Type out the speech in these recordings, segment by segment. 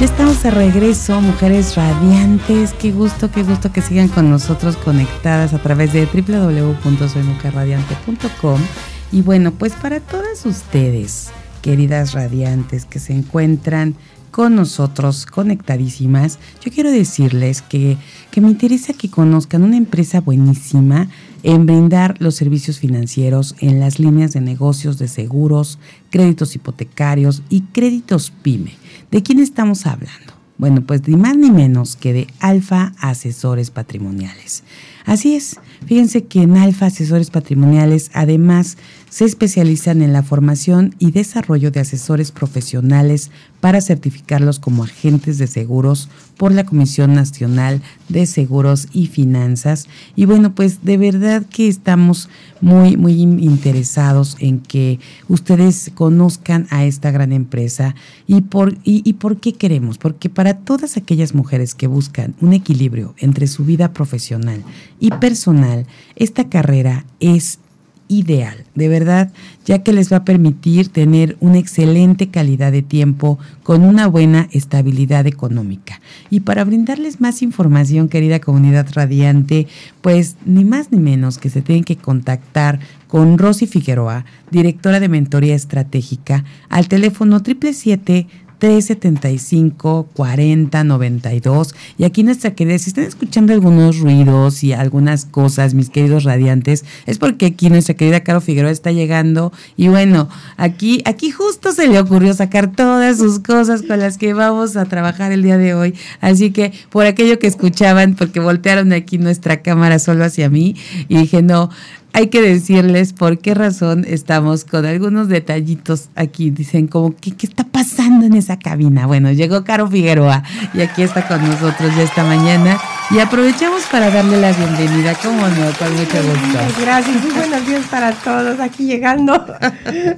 Ya estamos de regreso, mujeres radiantes. Qué gusto, qué gusto que sigan con nosotros conectadas a través de www.soymujerradiante.com. Y bueno, pues para todas ustedes, queridas radiantes que se encuentran con nosotros conectadísimas, yo quiero decirles que, que me interesa que conozcan una empresa buenísima en brindar los servicios financieros en las líneas de negocios de seguros, créditos hipotecarios y créditos pyme. ¿De quién estamos hablando? Bueno, pues ni más ni menos que de Alfa Asesores Patrimoniales. Así es, fíjense que en Alfa Asesores Patrimoniales además se especializan en la formación y desarrollo de asesores profesionales para certificarlos como agentes de seguros por la Comisión Nacional de Seguros y Finanzas. Y bueno, pues de verdad que estamos muy, muy interesados en que ustedes conozcan a esta gran empresa y por, y, por qué queremos. Porque para todas aquellas mujeres que buscan un equilibrio entre su vida profesional y personal, esta carrera es ideal, de verdad, ya que les va a permitir tener una excelente calidad de tiempo con una buena estabilidad económica. Y para brindarles más información, querida comunidad radiante, pues ni más ni menos que se tienen que contactar con Rosy Figueroa, directora de Mentoría Estratégica, al teléfono 777 375 40 92. Y aquí nuestra querida, si están escuchando algunos ruidos y algunas cosas, mis queridos radiantes, es porque aquí nuestra querida Caro Figueroa está llegando. Y bueno, aquí, aquí justo se le ocurrió sacar todas sus cosas con las que vamos a trabajar el día de hoy. Así que por aquello que escuchaban, porque voltearon aquí nuestra cámara solo hacia mí, y dije, no, hay que decirles por qué razón estamos con algunos detallitos aquí. Dicen como, ¿qué, ¿qué, está pasando en esa cabina? Bueno, llegó Caro Figueroa y aquí está con nosotros ya esta mañana. Y aprovechamos para darle la bienvenida, ¿cómo no? Con mucho gusto. Gracias, muy buenos días para todos aquí llegando.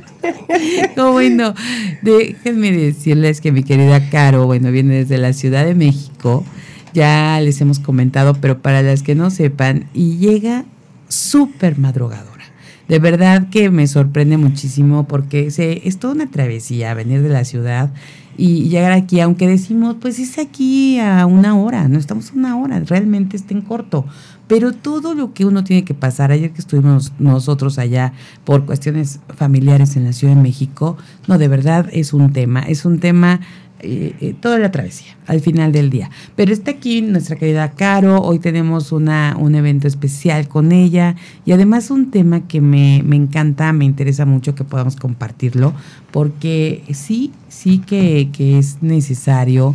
Como bueno, déjenme decirles que mi querida Caro, bueno, viene desde la Ciudad de México. Ya les hemos comentado, pero para las que no sepan, y llega súper madrugadora. De verdad que me sorprende muchísimo porque se, es toda una travesía venir de la ciudad y llegar aquí, aunque decimos, pues es aquí a una hora, no estamos a una hora, realmente está en corto. Pero todo lo que uno tiene que pasar, ayer que estuvimos nosotros allá por cuestiones familiares en la Ciudad de México, no, de verdad es un tema, es un tema eh, eh, toda la travesía al final del día. Pero está aquí nuestra querida Caro, hoy tenemos una, un evento especial con ella y además un tema que me, encanta, me interesa mucho que podamos compartirlo, porque sí, sí que, que es necesario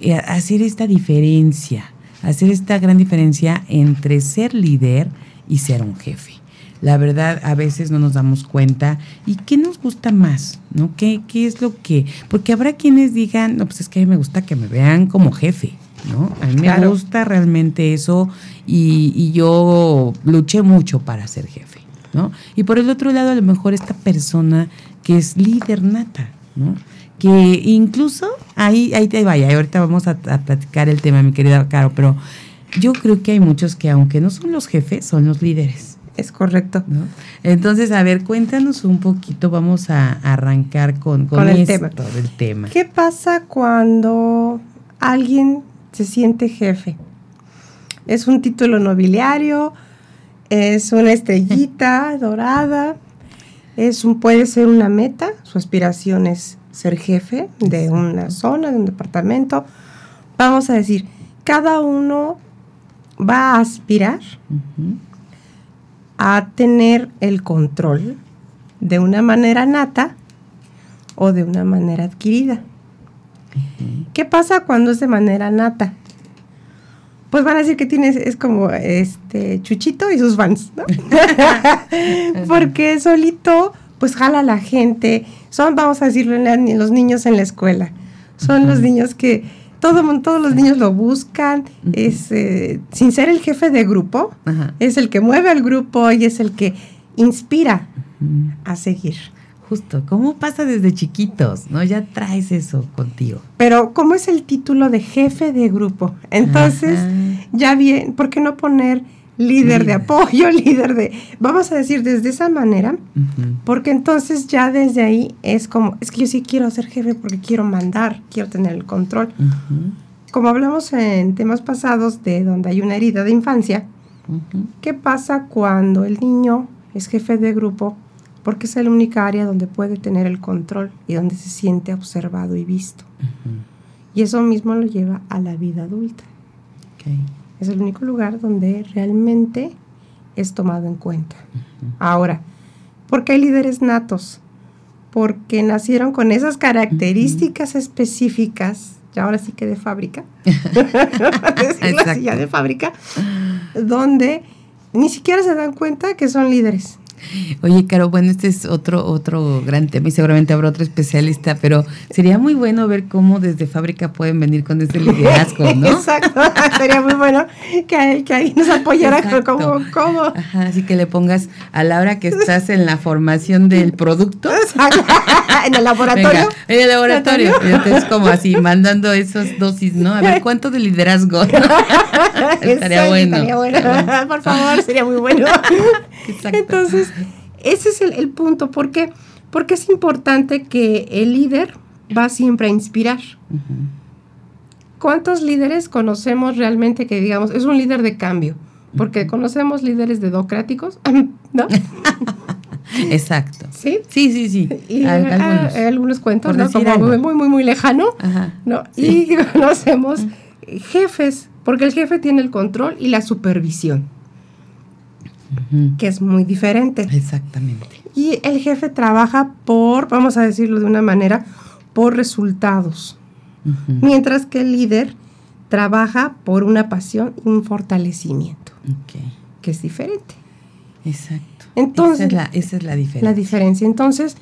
eh, hacer esta diferencia, hacer esta gran diferencia entre ser líder y ser un jefe la verdad a veces no nos damos cuenta. ¿Y qué nos gusta más? ¿No? ¿Qué, qué es lo que...? Porque habrá quienes digan, no, pues es que a mí me gusta que me vean como jefe, ¿no? A mí me gusta realmente eso y, y, yo luché mucho para ser jefe, ¿no? Y por el otro lado, a lo mejor esta persona que es líder nata, ¿no? Que incluso, ahí, ahí te vaya, ahorita vamos a, a platicar el tema, mi querida Caro, pero yo creo que hay muchos que aunque no son los jefes, son los líderes. Es correcto. Entonces, a ver, cuéntanos un poquito, vamos a arrancar con, con, el, tema. el tema. ¿Qué pasa cuando alguien se siente jefe? Es un título nobiliario, es una estrellita dorada, es un, puede ser una meta, su aspiración es ser jefe de una zona, de un departamento. Vamos a decir, cada uno va a aspirar a tener el control de una manera nata o de una manera adquirida. ¿Qué pasa cuando es de manera nata? Pues van a decir que tienes, es como este Chuchito y sus fans, ¿no? Porque solito, pues jala a la gente. Son, vamos a decirlo, los niños en la escuela. Son los niños que todo, todos los niños lo buscan, es, eh, sin ser el jefe de grupo, es el que mueve al grupo y es el que inspira a seguir. Justo, ¿cómo pasa desde chiquitos? ¿No? Ya traes eso contigo. Pero, ¿cómo es el título de jefe de grupo? Entonces, ya bien, ¿por qué no poner líder de apoyo, líder de, vamos a decir desde esa manera, porque entonces ya desde ahí es como, es que yo sí quiero ser jefe porque quiero mandar, quiero tener el control. Como hablamos en temas pasados de donde hay una herida de infancia, ¿qué pasa cuando el niño es jefe de grupo? Porque es la única área donde puede tener el control y donde se siente observado y visto. Y eso mismo lo lleva a la vida adulta. Es el único lugar donde realmente es tomado en cuenta. Ahora, ¿por qué hay líderes natos? Porque nacieron con esas características específicas, ya ahora sí que de fábrica, ya de fábrica, donde ni siquiera se dan cuenta que son líderes. Oye, Caro, bueno, este es otro, otro gran tema y seguramente habrá otro especialista, pero sería muy bueno ver cómo desde fábrica pueden venir con este liderazgo, ¿no? Exacto, sería muy bueno que, ahí nos apoyara como, como. Ajá, así que le pongas a la hora que estás en la formación del producto. en el laboratorio. en el laboratorio. entonces como así, mandando esas dosis, ¿no? A ver, ¿cuánto de liderazgo? estaría, bueno. estaría bueno. Por favor, sería muy bueno. Exacto. Entonces, ese es el, punto. ¿Por qué? Porque es importante que el líder va siempre a inspirar. ¿Cuántos líderes conocemos realmente que digamos, es un líder de cambio? Porque conocemos líderes dedocráticos, ¿no? Exacto. ¿Sí? Sí, sí, sí. Y algunos. algunos cuentos, ¿no? Como muy, muy, muy lejano, ¿no? Y conocemos jefes, porque el jefe tiene el control y la supervisión que es muy diferente. Exactamente. Y el jefe trabaja por, vamos a decirlo de una manera, por resultados. Mientras que el líder trabaja por una pasión y un fortalecimiento. Que es diferente. Exacto. Entonces, esa es, la, esa es la diferencia. La diferencia. Entonces,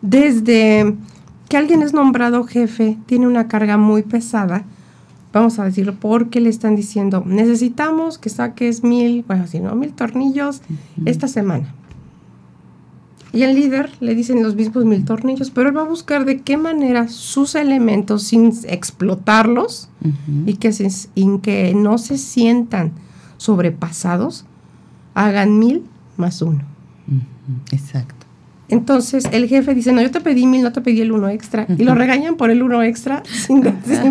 desde que alguien es nombrado jefe, tiene una carga muy pesada vamos a decirlo, porque le están diciendo, necesitamos que saques mil, bueno, si no, mil tornillos esta semana. Y el líder le dicen los mismos mil tornillos, pero él va a buscar de qué manera sus elementos, sin explotarlos y, que que no se sientan sobrepasados, hagan mil más uno. Exacto. Entonces el jefe dice, no, yo te pedí mil, no te pedí el uno extra. Y lo regañan por el uno extra sin,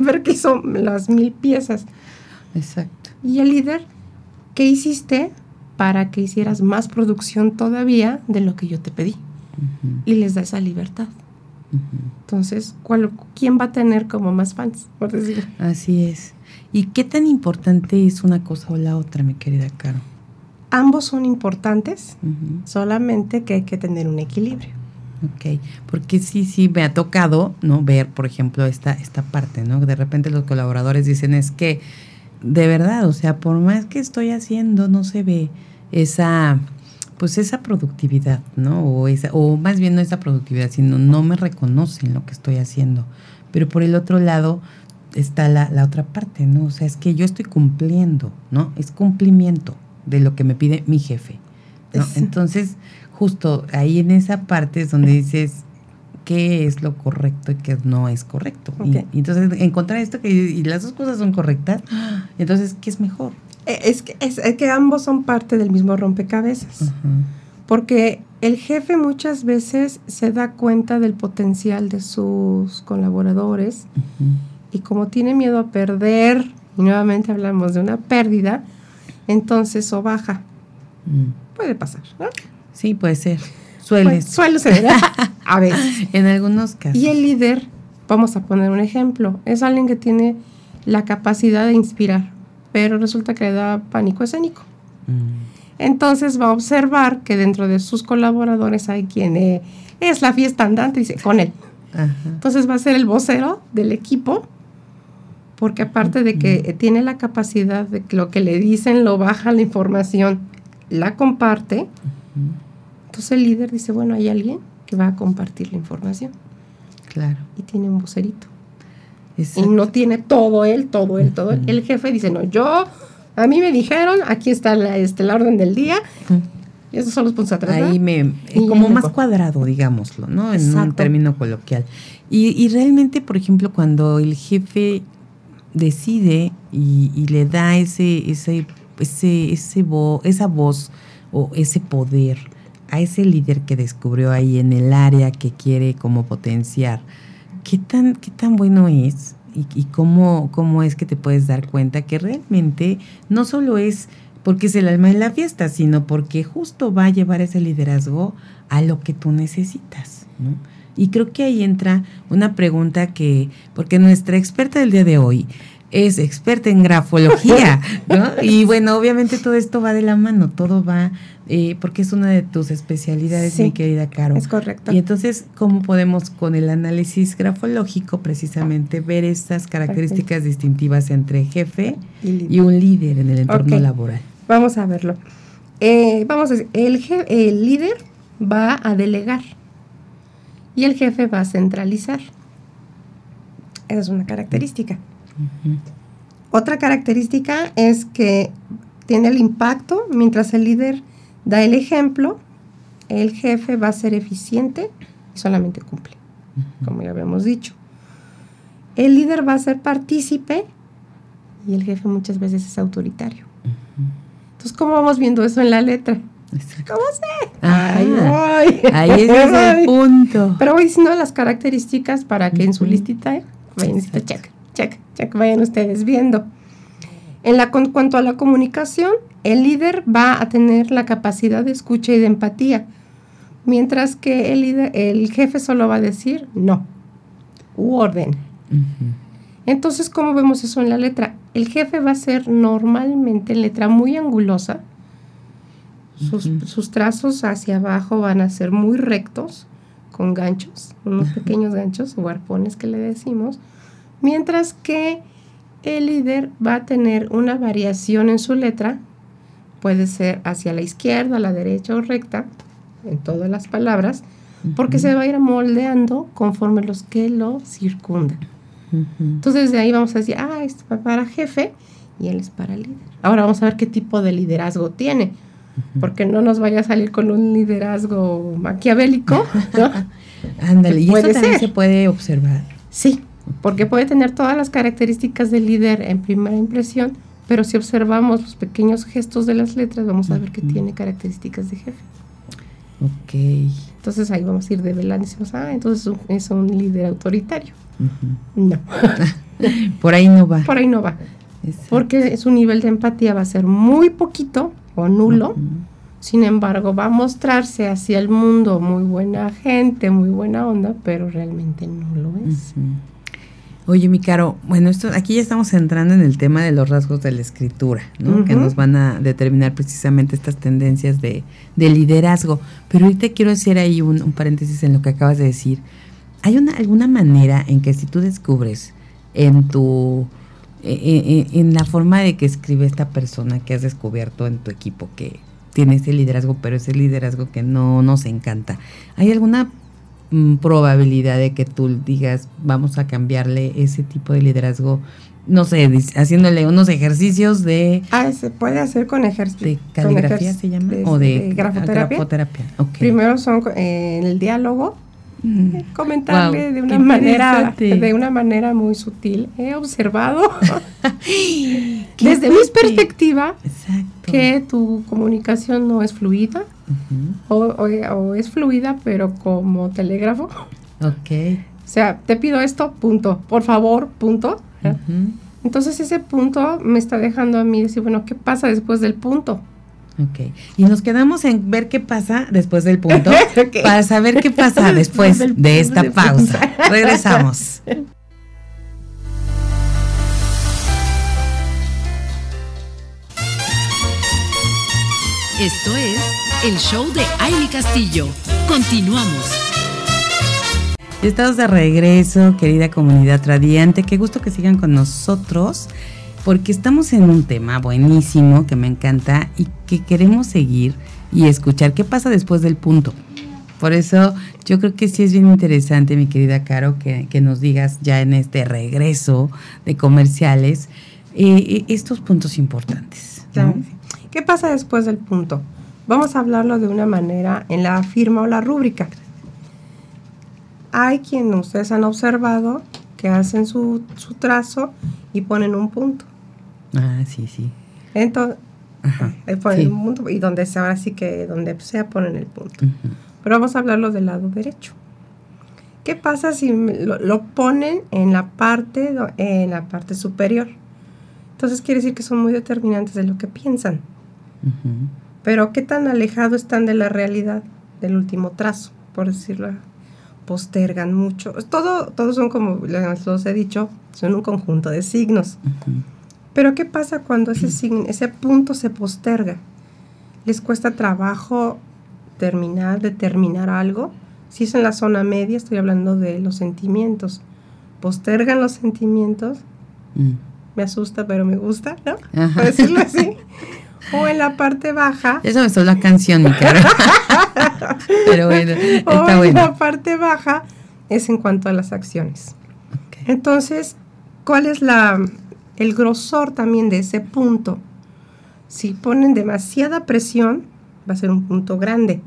ver que hizo las mil piezas. Exacto. Y el líder, ¿qué hiciste para que hicieras más producción todavía de lo que yo te pedí? Y les da esa libertad. Entonces, ¿cuál, ¿quién va a tener como más fans, por decirlo? Así es. ¿Y qué tan importante es una cosa o la otra, mi querida Caro? Ambos son importantes, solamente que hay que tener un equilibrio. Ok, porque sí, sí, me ha tocado, ¿no? Ver, por ejemplo, esta, esta parte, ¿no? De repente los colaboradores dicen, es que, de verdad, o sea, por más que estoy haciendo, no se ve esa, pues esa productividad, ¿no? O, esa, o más bien no esa productividad, sino no me reconocen lo que estoy haciendo. Pero por el otro lado está la, la otra parte, ¿no? O sea, es que yo estoy cumpliendo, ¿no? Es cumplimiento de lo que me pide mi jefe. Entonces, justo ahí en esa parte es donde dices qué es lo correcto y qué no es correcto. Y, entonces encontrar esto que y las dos cosas son correctas, entonces, ¿qué es mejor? Eh, es que, es, que ambos son parte del mismo rompecabezas. Porque el jefe muchas veces se da cuenta del potencial de sus colaboradores y como tiene miedo a perder, y nuevamente hablamos de una pérdida, entonces o baja. Mm. Puede pasar, ¿no? Sí, puede ser. Suele. suele ser, a veces. en algunos casos. Y el líder, vamos a poner un ejemplo, es alguien que tiene la capacidad de inspirar, pero resulta que le da pánico escénico. Mm. Entonces va a observar que dentro de sus colaboradores hay quien eh, es la fiesta andante, dice, con él. Entonces va a ser el vocero del equipo porque aparte de que tiene la capacidad de que lo que le dicen lo baja la información, la comparte, entonces el líder dice, bueno, hay alguien que va a compartir la información. Claro. Y tiene un vocerito. y no tiene todo él, todo él, todo él. El jefe dice, no, yo, a mí me dijeron, aquí está la, este, la orden del día. Y esos son los puntos atrás. Ahí me, como más cuadrado, digámoslo, ¿no? En un término coloquial. Y, y, realmente, por ejemplo, cuando el jefe decide y, le da ese, ese, ese, ese esa voz o ese poder a ese líder que descubrió ahí en el área que quiere como potenciar, ¿qué tan, qué tan bueno es? Y, y cómo, cómo es que te puedes dar cuenta que realmente no solo es porque es el alma de la fiesta, sino porque justo va a llevar ese liderazgo a lo que tú necesitas. ¿no? Y creo que ahí entra una pregunta que, porque nuestra experta del día de hoy es experta en grafología, ¿no? Y bueno, obviamente todo esto va de la mano, todo va, eh, porque es una de tus especialidades, mi querida Caro. Es correcto. Y entonces, ¿cómo podemos con el análisis grafológico precisamente ver estas características distintivas entre jefe y, un líder en el entorno laboral? Vamos a verlo. Eh, vamos a decir, el, el líder va a delegar y el jefe va a centralizar. Esa es una característica. Otra característica es que tiene el impacto, mientras el líder da el ejemplo, el jefe va a ser eficiente y solamente cumple, como ya habíamos dicho. El líder va a ser partícipe y el jefe muchas veces es autoritario. Entonces, ¿cómo vamos viendo eso en la letra? ¿Cómo sé? ahí es el punto. Pero voy diciendo las características para que en su listita vayan check, check, check, vayan ustedes viendo. En la, cuanto a la comunicación, el líder va a tener la capacidad de escucha y de empatía, mientras que el, líder, el jefe solo va a decir no, u orden. Entonces, ¿cómo vemos eso en la letra? El jefe va a ser normalmente letra muy angulosa, sus, trazos hacia abajo van a ser muy rectos, con ganchos, unos pequeños ganchos o arpones que le decimos, mientras que el líder va a tener una variación en su letra, puede ser hacia la izquierda, la derecha o recta, en todas las palabras, porque se va a ir moldeando conforme los que lo circundan. Entonces de ahí vamos a decir, ah, este es para jefe y él es para líder. Ahora vamos a ver qué tipo de liderazgo tiene porque no nos vaya a salir con un liderazgo maquiavélico. Ándale, y eso también se puede observar. Sí, porque puede tener todas las características del líder en primera impresión, pero si observamos los pequeños gestos de las letras, vamos a ver que tiene características de jefe. Ok. Entonces ahí vamos a ir develando y decimos, ah, entonces es un líder autoritario. No. Por ahí no va. Por ahí no va. Porque su nivel de empatía va a ser muy poquito o nulo. Sin embargo, va a mostrarse hacia el mundo muy buena gente, muy buena onda, pero realmente no lo es. Oye, mi caro, bueno, esto aquí ya estamos entrando en el tema de los rasgos de la escritura, ¿no? Que nos van a determinar precisamente estas tendencias de, liderazgo. Pero ahorita quiero hacer ahí un, paréntesis en lo que acabas de decir. ¿Hay una, alguna manera en que si tú descubres en tu eh, eh, eh, en la forma de que escribe esta persona que has descubierto en tu equipo, que tiene ese liderazgo, pero ese liderazgo que no nos encanta. ¿Hay alguna mm, probabilidad de que tú digas, vamos a cambiarle ese tipo de liderazgo? No sé, haciéndole unos ejercicios de... Ah, se puede hacer con ejercicios. ¿De caligrafía se llama? ¿O de, grafoterapia? Primero son en el diálogo, comentarle de una manera de una manera muy sutil. He observado desde mi perspectiva que tu comunicación no es fluida o, es fluida pero como telégrafo. Ok. O sea te pido esto punto. Por favor punto. Entonces ese punto me está dejando a mí decir bueno qué pasa después del punto Ok. Y nos quedamos en ver qué pasa después del punto para saber qué pasa después, de esta pausa. Regresamos. Esto es el show de Aile Castillo. Continuamos. Estamos de regreso, querida comunidad radiante. Qué gusto que sigan con nosotros porque estamos en un tema buenísimo que me encanta y que queremos seguir y escuchar qué pasa después del punto. Por eso yo creo que sí es bien interesante, mi querida Caro, que, nos digas ya en este regreso de comerciales eh, eh, estos puntos importantes. ¿Qué pasa después del punto? Vamos a hablarlo de una manera en la firma o la rúbrica. Hay quienes ustedes han observado que hacen su, trazo y ponen un punto. Ah, sí, sí. Entonces, un punto y donde sea, ahora sí que donde sea ponen el punto. Pero vamos a hablarlo del lado derecho. ¿Qué pasa si lo, ponen en la parte en la parte superior? Entonces quiere decir que son muy determinantes de lo que piensan. Pero qué tan alejado están de la realidad del último trazo, por decirlo. Postergan mucho. Todo, todos son como los he dicho, son un conjunto de signos. Pero ¿qué pasa cuando ese, ese punto se posterga? Les cuesta trabajo terminar, determinar algo. Si es en la zona media, estoy hablando de los sentimientos. Postergan los sentimientos. Mm. Me asusta, pero me gusta, ¿no? Por decirlo así. O en la parte baja. Eso es la canción, mi cara. pero bueno, está o en la parte baja es en cuanto a las acciones. Entonces, ¿cuál es la, el grosor también de ese punto? Si ponen demasiada presión, va a ser un punto grande.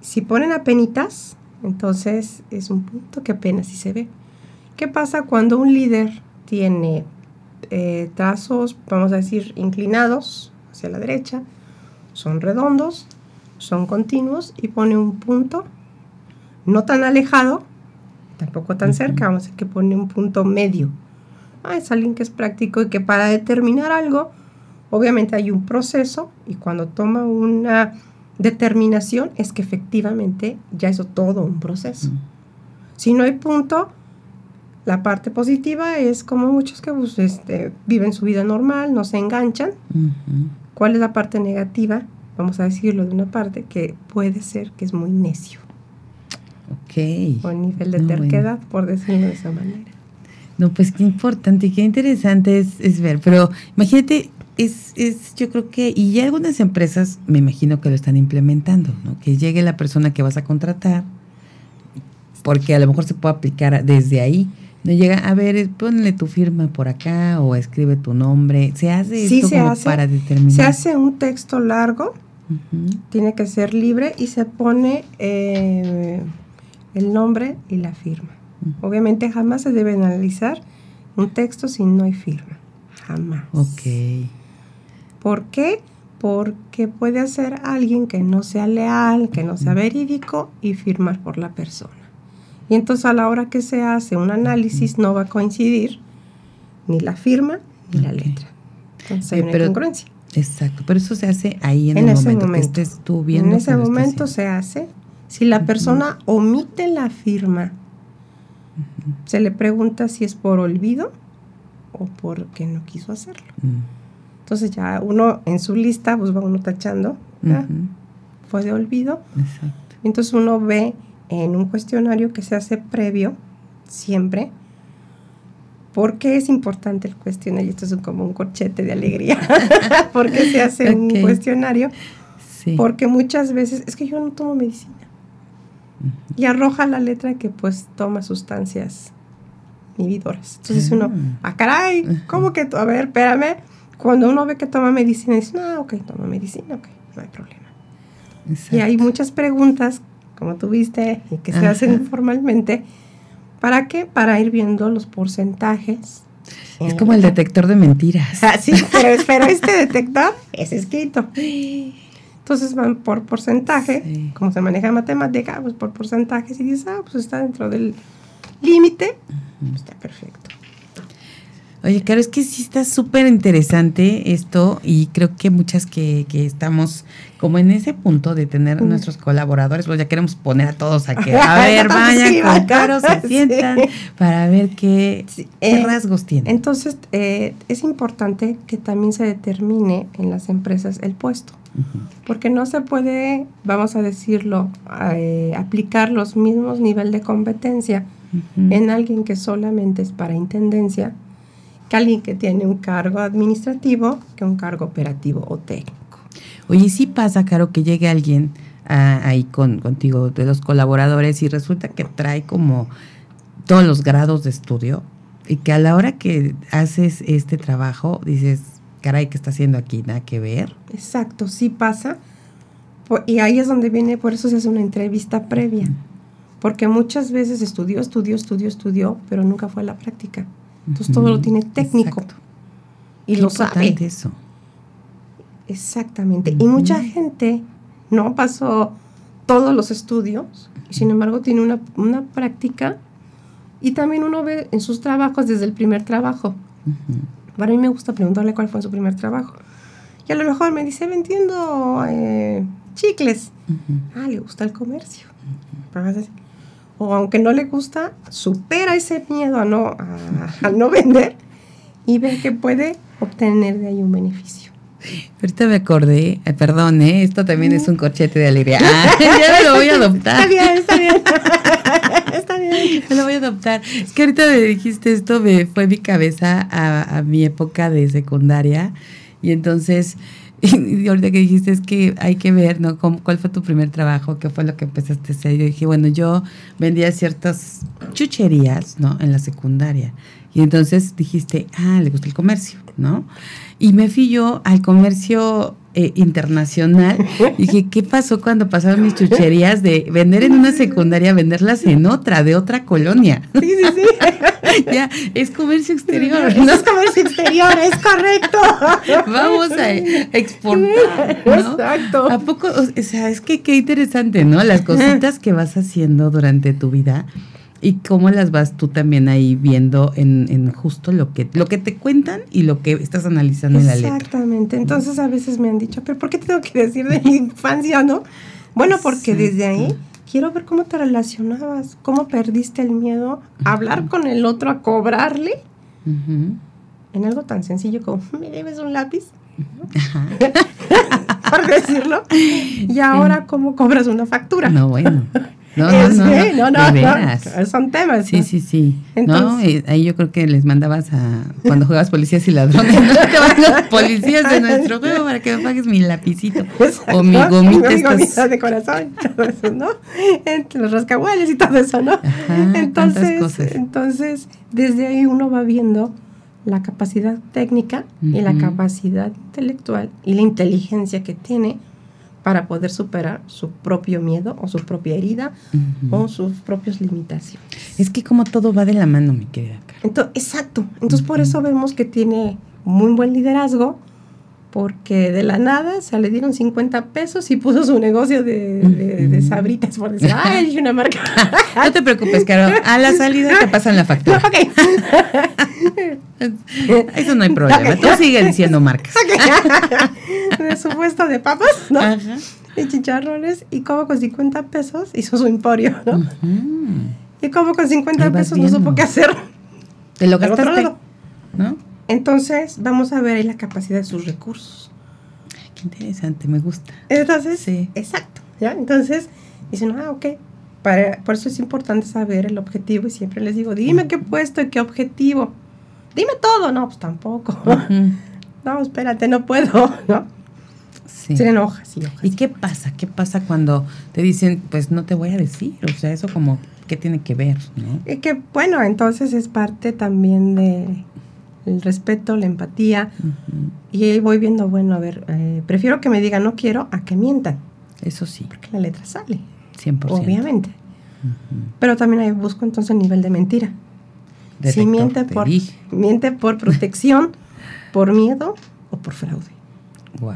Si ponen apenitas, entonces es un punto que apenas si se ve. ¿Qué pasa cuando un líder tiene eh, trazos, vamos a decir, inclinados hacia la derecha, son redondos, son continuos y pone un punto no tan alejado, tampoco tan cerca, vamos a decir que pone un punto medio. Ah, es alguien que es práctico y que para determinar algo, obviamente hay un proceso y cuando toma una determinación es que efectivamente ya hizo todo un proceso. Si no hay punto, la parte positiva es como muchos que pues, este, viven su vida normal, no se enganchan. ¿Cuál es la parte negativa? Vamos a decirlo de una parte que puede ser que es muy necio. Ok. O nivel de terquedad, por decirlo de esa manera. No, pues qué importante y qué interesante es, es ver. Pero imagínate es, es, yo creo que, y ya algunas empresas me imagino que lo están implementando, ¿no? Que llegue la persona que vas a contratar, porque a lo mejor se puede aplicar desde ahí. No llega, a ver, ponle tu firma por acá o escribe tu nombre. ¿Se hace esto se hace, para determinar? Se hace un texto largo, tiene que ser libre y se pone eh, el nombre y la firma. Obviamente jamás se debe analizar un texto si no hay firma. Jamás. Ok. ¿Por qué? Porque puede ser alguien que no sea leal, que no sea verídico y firmar por la persona. Y entonces a la hora que se hace un análisis no va a coincidir ni la firma ni la letra. Entonces hay una incongruencia. Exacto, pero eso se hace ahí en, el momento, que estés tú viendo. En ese momento se hace. Si la persona omite la firma, se le pregunta si es por olvido o porque no quiso hacerlo. Mm. Entonces ya uno en su lista, pues va uno tachando, fue de olvido. Exacto. Entonces uno ve en un cuestionario que se hace previo, siempre, ¿por qué es importante el cuestionario? Esto es como un corchete de alegría. ¿Por qué se hace un cuestionario? Sí. Porque muchas veces, es que yo no tomo medicina. Y arroja la letra que pues toma sustancias inhibidoras. Entonces uno, ah, ah caray, ¿cómo que? A ver, espérame cuando uno ve que toma medicina, dice, no, ok, toma medicina, ok, no hay problema. Y hay muchas preguntas, como tuviste, y que se hacen formalmente. ¿Para qué? Para ir viendo los porcentajes. Es como el detector de mentiras. Ah, sí, pero, este detector es escrito. Entonces van por porcentaje, como se maneja en matemática, pues por porcentajes y dices, ah, pues está dentro del límite, está perfecto. Oye, claro, es que sí está súper interesante esto y creo que muchas que, que, estamos como en ese punto de tener nuestros colaboradores, pues ya queremos poner a todos a que, a ver, vayan con Caro, se sientan para ver qué, eh, rasgos tienen. Entonces, eh, es importante que también se determine en las empresas el puesto, porque no se puede, vamos a decirlo, eh, aplicar los mismos niveles de competencia en alguien que solamente es para intendencia que alguien que tiene un cargo administrativo que un cargo operativo o técnico. Oye, sí pasa, Caro, que llegue alguien ahí con, contigo, de los colaboradores, y resulta que trae como todos los grados de estudio, y que a la hora que haces este trabajo dices, caray, ¿qué está haciendo aquí? Nada que ver. Exacto, sí pasa. Y ahí es donde viene, por eso se hace una entrevista previa. Porque muchas veces estudió, estudió, estudió, estudió, pero nunca fue a la práctica. Entonces todo lo tiene técnico. Y lo sabe. eso. Exactamente. Y mucha gente no pasó todos los estudios, sin embargo tiene una, una práctica y también uno ve en sus trabajos desde el primer trabajo. Para mí me gusta preguntarle cuál fue su primer trabajo. Y a lo mejor me dice, vendiendo eh, chicles. Ah, le gusta el comercio. O aunque no le gusta, supera ese miedo a no, a no vender y ve que puede obtener de ahí un beneficio. Ahorita me acordé, eh, perdón, ¿eh? esto también es un corchete de alegría. Ah, ya lo voy a adoptar. Está bien, está bien. está bien. Me lo voy a adoptar. Es que ahorita me dijiste esto, me fue mi cabeza a, a mi época de secundaria. Y entonces, y ahorita que dijiste es que hay que ver, ¿no? ¿Cuál fue tu primer trabajo? ¿Qué fue lo que empezaste a hacer? Yo dije, bueno, yo vendía ciertas chucherías, ¿no? En la secundaria. Y entonces dijiste, ah, le gusta el comercio, ¿no? Y me fui yo al comercio eh, internacional. Dije, ¿qué pasó cuando pasaron mis chucherías de vender en una secundaria, venderlas en otra, de otra colonia? Sí, sí, sí. ya, es comercio exterior. No es comercio exterior, es correcto. Vamos a exportar. ¿no? Exacto. ¿A poco? O sea, es que qué interesante, ¿no? Las cositas que vas haciendo durante tu vida y cómo las vas tú también ahí viendo en, en, justo lo que, lo que te cuentan y lo que estás analizando en la letra. Exactamente. Entonces a veces me han dicho, pero ¿por qué tengo que decir de mi infancia, no? Bueno, porque desde ahí quiero ver cómo te relacionabas, cómo perdiste el miedo a hablar con el otro, a cobrarle en algo tan sencillo como, ¿me debes un lápiz? Por decirlo. Y ahora, ¿cómo cobras una factura? No, bueno. No, no, no, no, no, son temas. Sí, sí, sí. no, ahí yo creo que les mandabas a cuando juegas policías y ladrones, ¿no? Te van los policías de nuestro juego para que me pagues mi lapicito o mi gomita. Mi gomita de corazón, todo eso, ¿no? Entre los rascahuales y todo eso, ¿no? Ajá, entonces, cosas. entonces, desde ahí uno va viendo la capacidad técnica y la capacidad intelectual y la inteligencia que tiene para poder superar su propio miedo o su propia herida o sus propias limitaciones. Es que como todo va de la mano, mi querida Carla. Entonces, exacto. Entonces por eso vemos que tiene muy buen liderazgo, porque de la nada se le dieron 50 pesos y puso su negocio de, de, sabritas, por decir, ay, una marca. no te preocupes, Caro, a la salida te pasan la factura. Eso no hay problema, tú sigue diciendo marcas. de su puesto de papas, ¿no? Ajá. Y chicharrones, y como con 50 pesos hizo su emporio, ¿no? Y como con 50 pesos no supo qué hacer. Te lo gastaste, ¿no? Entonces, vamos a ver ahí la capacidad de sus recursos. Qué interesante, me gusta. Entonces, sí. exacto. ¿ya? Entonces, dicen, ah, ok. Para, por eso es importante saber el objetivo y siempre les digo, dime qué puesto y qué objetivo. Dime todo. No, pues tampoco. no, espérate, no puedo, ¿no? Sí. Tienen hojas y hojas. ¿Y qué pasa? ¿Qué pasa cuando te dicen, pues no te voy a decir? O sea, eso como, ¿qué tiene que ver? ¿no? Y que, bueno, entonces es parte también de el respeto, la empatía. Y ahí voy viendo, bueno, a ver, eh, prefiero que me digan no quiero a que mientan. Eso sí. Porque la letra sale. 100%. Obviamente. Pero también ahí busco entonces el nivel de mentira. Detector, si miente por, miente por protección, por miedo o por fraude. Wow.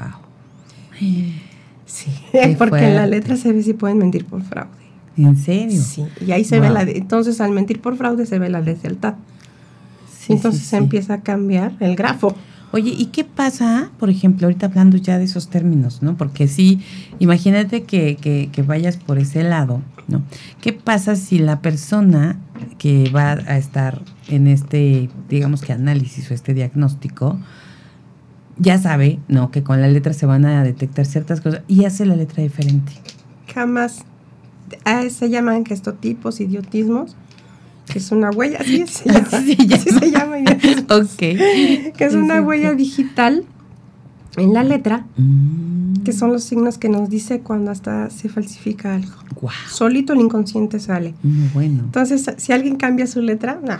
Sí, porque en la letra se ve si pueden mentir por fraude. ¿En serio? Sí, y ahí se Wow. ve la... de- entonces, al mentir por fraude se ve la deslealtad. Sí, entonces sí. empieza a cambiar el grafo. Oye, ¿y qué pasa, por ejemplo, ahorita hablando ya de esos términos, ¿no? Porque sí, imagínate que, que, que vayas por ese lado, ¿no? ¿Qué pasa si la persona que va a estar en este, digamos que análisis o este diagnóstico, ya sabe, ¿no? Que con la letra se van a detectar ciertas cosas y hace la letra diferente. Jamás. ah, se llaman gestotipos, idiotismos, que es una huella, así se llama. Así se Así se llama. Ok. que es una huella digital en la letra, Mm. que son los signos que nos dice cuando hasta se falsifica algo. Guau, Solito el inconsciente sale. muy bueno. Entonces, si alguien cambia su letra, no.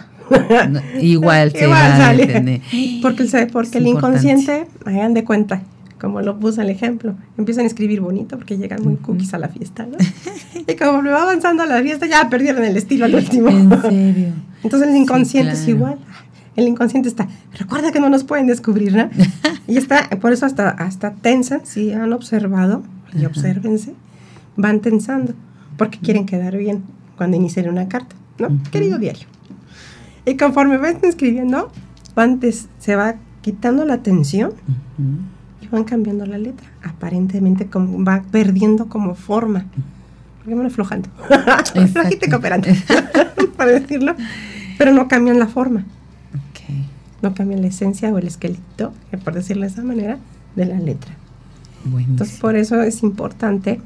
No, igual se Igual sale. Porque, el- porque el importante. inconsciente, hagan de cuenta, como lo puse el ejemplo, empiezan a escribir bonito porque llegan muy cookies a la fiesta, ¿no? y como va avanzando la fiesta, ya perdieron el estilo al último. En serio. Entonces el inconsciente es claro. igual. El inconsciente está, recuerda que no nos pueden descubrir, ¿no? y está, por eso hasta, hasta tensan, si han observado, y obsérvense, van tensando, porque quieren quedar bien cuando inician una carta, ¿no? Ujú. Querido diario. Y conforme van escribiendo, van se va quitando la tensión Ujú. Van cambiando la letra. Aparentemente como va perdiendo como forma. Porque van aflojando. Flojita cooperante, para decirlo. Pero no cambian la forma no cambian la esencia o el esqueleto, por decirlo de esa manera, de la letra. Buenísimo. Entonces, por eso es importante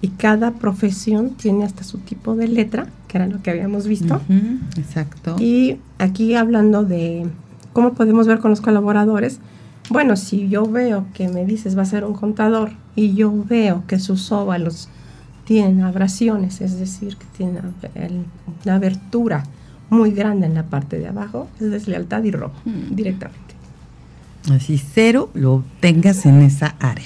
y cada profesión tiene hasta su tipo de letra, que era lo que habíamos visto. Exacto. Y aquí hablando de cómo podemos ver con los colaboradores, bueno, si yo veo que me dices va a ser un contador y yo veo que sus óvalos tienen abrasiones, es decir, que tienen una abertura muy grande en la parte de abajo, es deslealtad y robo Mm. directamente. Así cero lo tengas en esa área.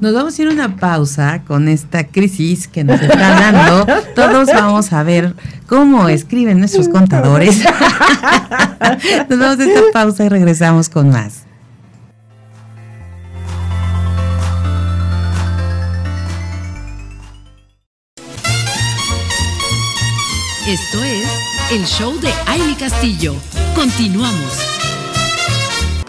Nos vamos a ir a una pausa con esta crisis que nos está dando. Todos vamos a ver cómo escriben nuestros contadores. Nos vamos a esta pausa y regresamos con más. El show de Aile Castillo. Continuamos.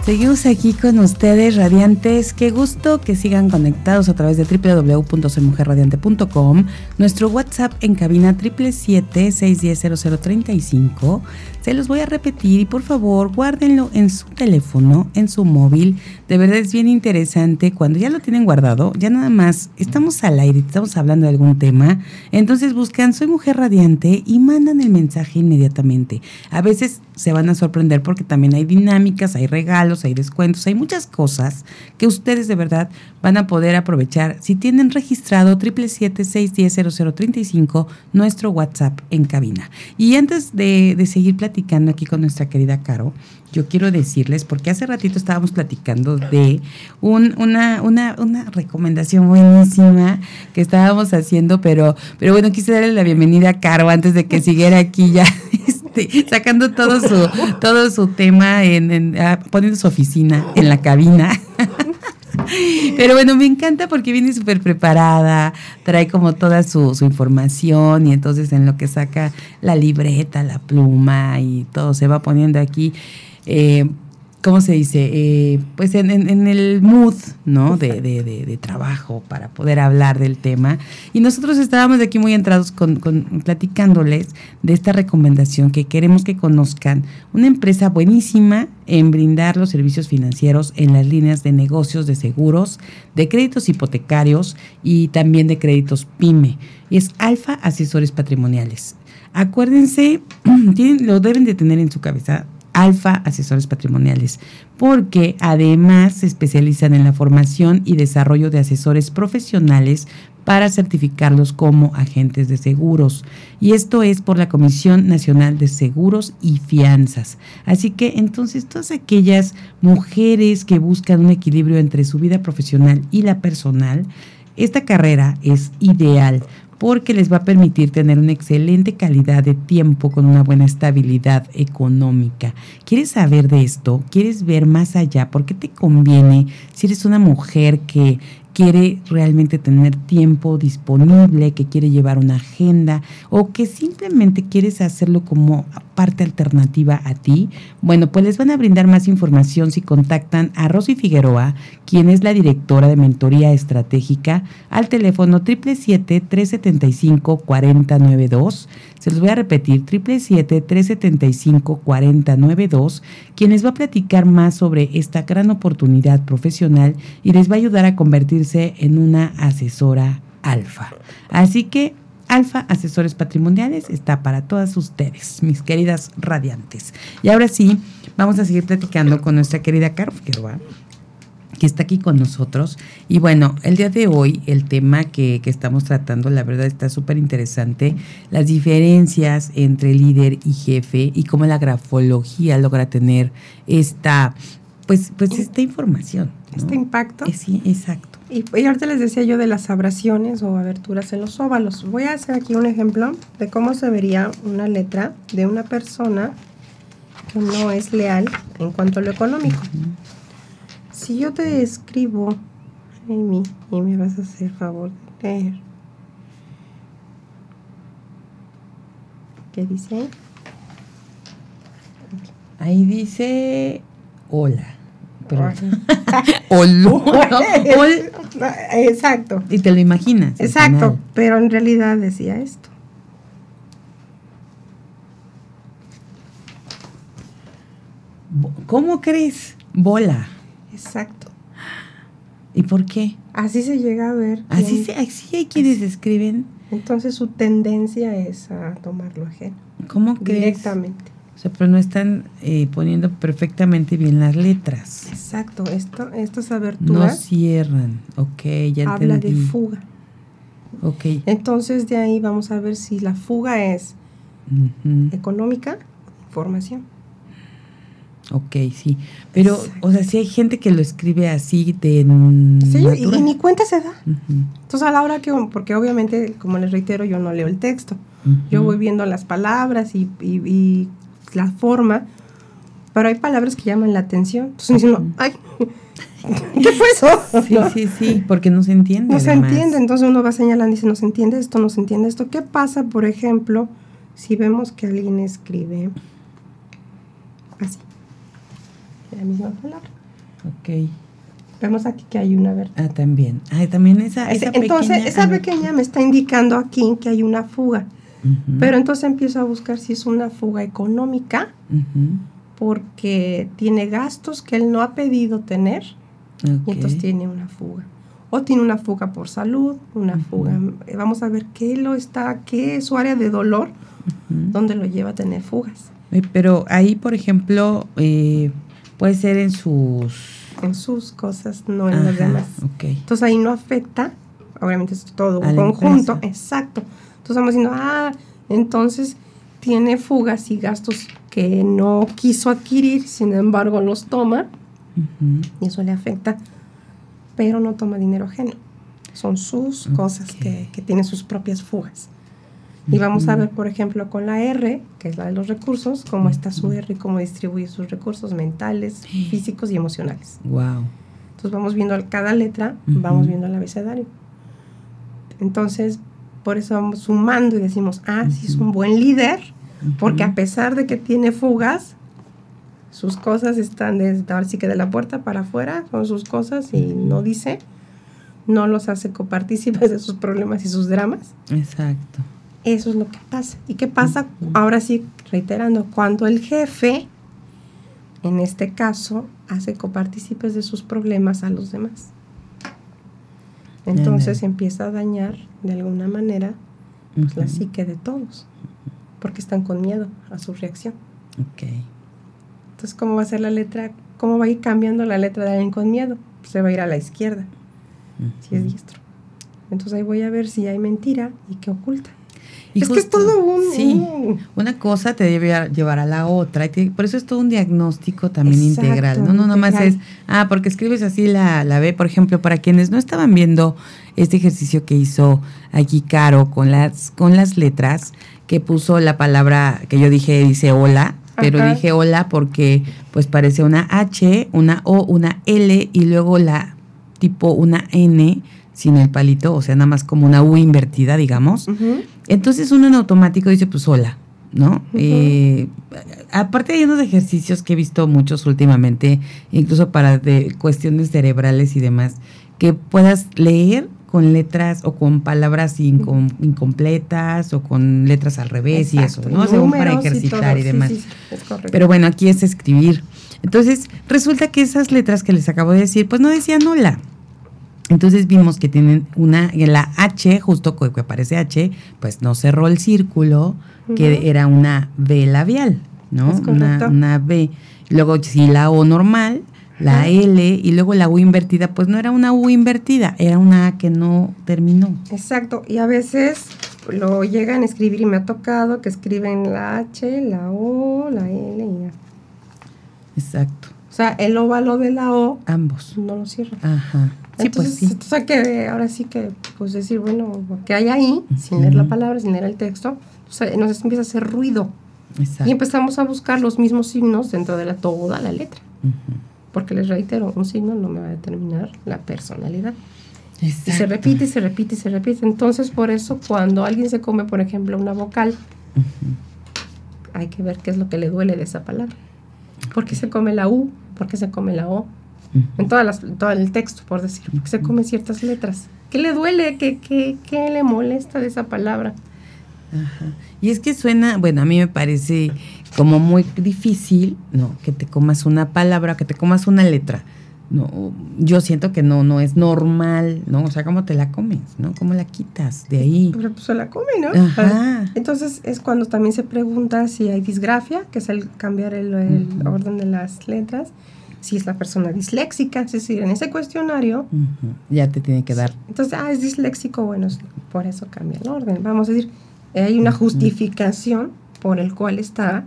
Seguimos aquí con ustedes, radiantes. Qué gusto que sigan conectados a través de www.soymujerradiante.com. Nuestro WhatsApp en cabina 777-610-0035. Se los voy a repetir y por favor guárdenlo en su teléfono, en su móvil. De verdad es bien interesante. Cuando ya lo tienen guardado, ya nada más estamos al aire, estamos hablando de algún tema. Entonces buscan Soy Mujer Radiante y mandan el mensaje inmediatamente. A veces se van a sorprender porque también hay dinámicas, hay regalos, hay descuentos, hay muchas cosas que ustedes de verdad van a poder aprovechar si tienen registrado 777-610-0035 nuestro WhatsApp en cabina. Y antes de, de seguir platicando aquí con nuestra querida Caro, yo quiero decirles, porque hace ratito estábamos platicando de un- una, una, una recomendación buenísima que estábamos haciendo, pero, pero bueno, quise darle la bienvenida a Caro antes de que siguiera aquí ya este, sacando todo su, todo su tema, en, en- ah, poniendo su oficina en la cabina. Pero bueno, me encanta porque viene súper preparada, trae como toda su, información y entonces en lo que saca la libreta, la pluma y todo se va poniendo aquí, eh, ¿cómo se dice? Eh, pues en, el mood, ¿no? De, de- de- de trabajo para poder hablar del tema. Y nosotros estábamos de aquí muy entrados con, con- platicándoles de esta recomendación que queremos que conozcan. Una empresa buenísima en brindar los servicios financieros en las líneas de negocios de seguros, de créditos hipotecarios y también de créditos PYME. Es Alfa Asesores Patrimoniales. Acuérdense, tienen- lo deben de tener en su cabeza, Alfa Asesores Patrimoniales, porque además se especializan en la formación y desarrollo de asesores profesionales para certificarlos como agentes de seguros. Y esto es por la Comisión Nacional de Seguros y Fianzas. Así que entonces todas aquellas mujeres que buscan un equilibrio entre su vida profesional y la personal, esta carrera es ideal porque les va a permitir tener una excelente calidad de tiempo con una buena estabilidad económica. ¿Quieres saber de esto? ¿Quieres ver más allá? ¿Por qué te conviene si eres una mujer que quiere realmente tener tiempo disponible, que quiere llevar una agenda o que simplemente quieres hacerlo como parte alternativa a ti, bueno, pues les van a brindar más información si contactan a Rosy Figueroa, quien es la directora de mentoría estratégica, al teléfono 777-375-4092. Se los voy a repetir, 777-375-4092, quien les va a platicar más sobre esta gran oportunidad profesional y les va a ayudar a convertirse en una asesora alfa. Así que Alfa Asesores Patrimoniales está para todas ustedes, mis queridas radiantes. Y ahora sí, vamos a seguir platicando con nuestra querida Caro Figueroa, que está aquí con nosotros. Y bueno, el día de hoy el tema que, que estamos tratando, la verdad está súper interesante, las diferencias entre líder y jefe y cómo la grafología logra tener esta, pues, pues esta información. ¿no? Este impacto. Eh, Sí, exacto. Y, y ahorita les decía yo de las abrasiones o aberturas en los óvalos. Voy a hacer aquí un ejemplo de cómo se vería una letra de una persona que no es leal en cuanto a lo económico. Si yo te escribo, Amy, y me vas a hacer favor de leer. ¿Qué dice ahí? Dice hola. Pero, Hola. Olo, ¿no? Ol, Exacto. y te lo imaginas. Exacto, pero en realidad decía esto. ¿Cómo crees? Bola. Exacto. ¿Y por qué? Así se llega a ver. Así, se, así hay quienes escriben. Entonces su tendencia es a tomarlo ajeno. ¿Cómo crees? Directamente. O sea, pero no están eh, poniendo perfectamente bien las letras. Exacto. Esto, estas No aberturas cierran. Ok, ya habla de fuga. Ok. Entonces de ahí vamos a ver si la fuga es económica información. Ok, sí. Pero, Exacto. o sea, si hay gente que lo escribe así de Sí, y, ni cuenta se da. Entonces a la hora que, porque obviamente, como les reitero, yo no leo el texto. Yo voy viendo las palabras y, y- y la forma, pero hay palabras que llaman la atención. Entonces diciendo, Ujú. ay, ¿qué fue eso? Sí, sí, sí, porque no se entiende. No se entiende, entonces uno va señalando y dice, no se entiende esto, no se entiende esto. ¿Qué pasa, por ejemplo, si vemos que alguien escribe así? La misma palabra. Ok. Vemos aquí que hay una verdad. Ah, también. Ah, también esa, esa Entonces, pequeña esa pequeña me está indicando aquí que hay una fuga. Pero entonces empiezo a buscar si es una fuga económica, porque tiene gastos que él no ha pedido tener y entonces tiene una fuga. O tiene una fuga por salud, una fuga. eh, Vamos a ver qué lo está, qué es su área de dolor, donde lo lleva a tener fugas. Pero ahí, por ejemplo, eh, puede ser en sus... En sus cosas, no en las Ajá, demás. Ok. Entonces ahí no afecta, obviamente es todo un conjunto. empresa. Exacto. Entonces estamos diciendo, ah, entonces tiene fugas y gastos que no quiso adquirir, sin embargo los toma y eso le afecta, pero no toma dinero ajeno. Son sus cosas que, que tienen sus propias fugas. Y vamos a ver, por ejemplo, con la R, que es la de los recursos, cómo está su R y cómo distribuye sus recursos mentales, físicos y emocionales. Wow. Entonces vamos viendo cada letra, Ujú. vamos viendo el abecedario. Entonces, por eso vamos sumando y decimos, ah, sí es un buen líder, porque a pesar de que tiene fugas, sus cosas están desde ahora sí que de la puerta para afuera, son sus cosas y no dice, no los hace copartícipes de sus problemas y sus dramas. Exacto. Eso es lo que pasa. ¿Y qué pasa? Ahora sí, reiterando, cuando el jefe, en este caso, hace copartícipes de sus problemas a los demás. Entonces empieza a dañar de alguna manera pues, la psique de todos, porque están con miedo a su reacción. Ok. Entonces, ¿cómo va a ser la letra? ¿Cómo va a ir cambiando la letra de alguien con miedo? Se va a ir a la izquierda, si es diestro. Entonces ahí voy a ver si hay mentira y qué oculta. Y es que es todo un... Sí, un- una cosa te debe llevar a la otra. y te- por eso es todo un diagnóstico también Exacto, integral. No, no, nomás integral. es, ah, porque escribes así la, la B. Por ejemplo, para quienes no estaban viendo este ejercicio que hizo aquí Caro con las, con las letras, que puso la palabra que yo dije, dice hola, pero Ajá. dije hola porque pues parece una H, una O, una L y luego la tipo una N sin el palito, o sea, nada más como una U invertida, digamos. Ujú. Entonces uno en automático dice, pues hola, ¿no? Eh, aparte hay unos ejercicios que he visto muchos últimamente, incluso para de cuestiones cerebrales y demás, que puedas leer con letras o con palabras incom- incompletas o con letras al revés y eso, ¿no? y Según para y ejercitar y demás. sí, sí, es correcto. Pero bueno, aquí es escribir. Entonces, resulta que esas letras que les acabo de decir, pues no decían hola. Entonces vimos que tienen una, la H, justo que aparece H, pues no cerró el círculo, que era una B labial, ¿no? Es Una, una B. Luego, sí, la O normal, la L y luego la U invertida, pues no era una U invertida, era una A que no terminó. Exacto, y a veces lo llegan a escribir y me ha tocado que escriben la H, la O, la L y ya. Exacto. O sea, el óvalo de la O Ambos. no lo cierra. Ajá. Sí, entonces, pues sí. entonces hay que, ahora sí que, pues decir, bueno, ¿qué hay ahí? Sin leer la palabra, sin leer el texto, entonces nos empieza a hacer ruido. Exacto. Y empezamos a buscar los mismos signos dentro de la, toda la letra. Ujú. Porque les reitero, un signo no me va a determinar la personalidad. Y se Exacto. repite y se repite y se repite. Entonces, por eso, cuando alguien se come, por ejemplo, una vocal, Ujú. hay que ver qué es lo que le duele de esa palabra. ¿Por qué se come la U? ¿Por qué se come la O? En todas las, todo el texto, por decir, porque se come ciertas letras. ¿Qué le duele? ¿Qué, qué, qué le molesta de esa palabra? Ajá. Y es que suena, bueno, a mí me parece como muy difícil, ¿no? Que te comas una palabra, que te comas una letra. No, yo siento que no, no es normal, ¿no? O sea, ¿cómo te la comes, no? ¿Cómo la quitas de ahí? Pero pues se la come, ¿no? Ajá. Entonces es cuando también se pregunta si hay disgrafia, que es el cambiar el, orden de las letras, si es la persona disléxica, es decir, en ese cuestionario. Ya te tiene que dar. entonces, ah, es disléxico, bueno, por eso cambia el orden. Vamos a decir, hay una justificación por el cual está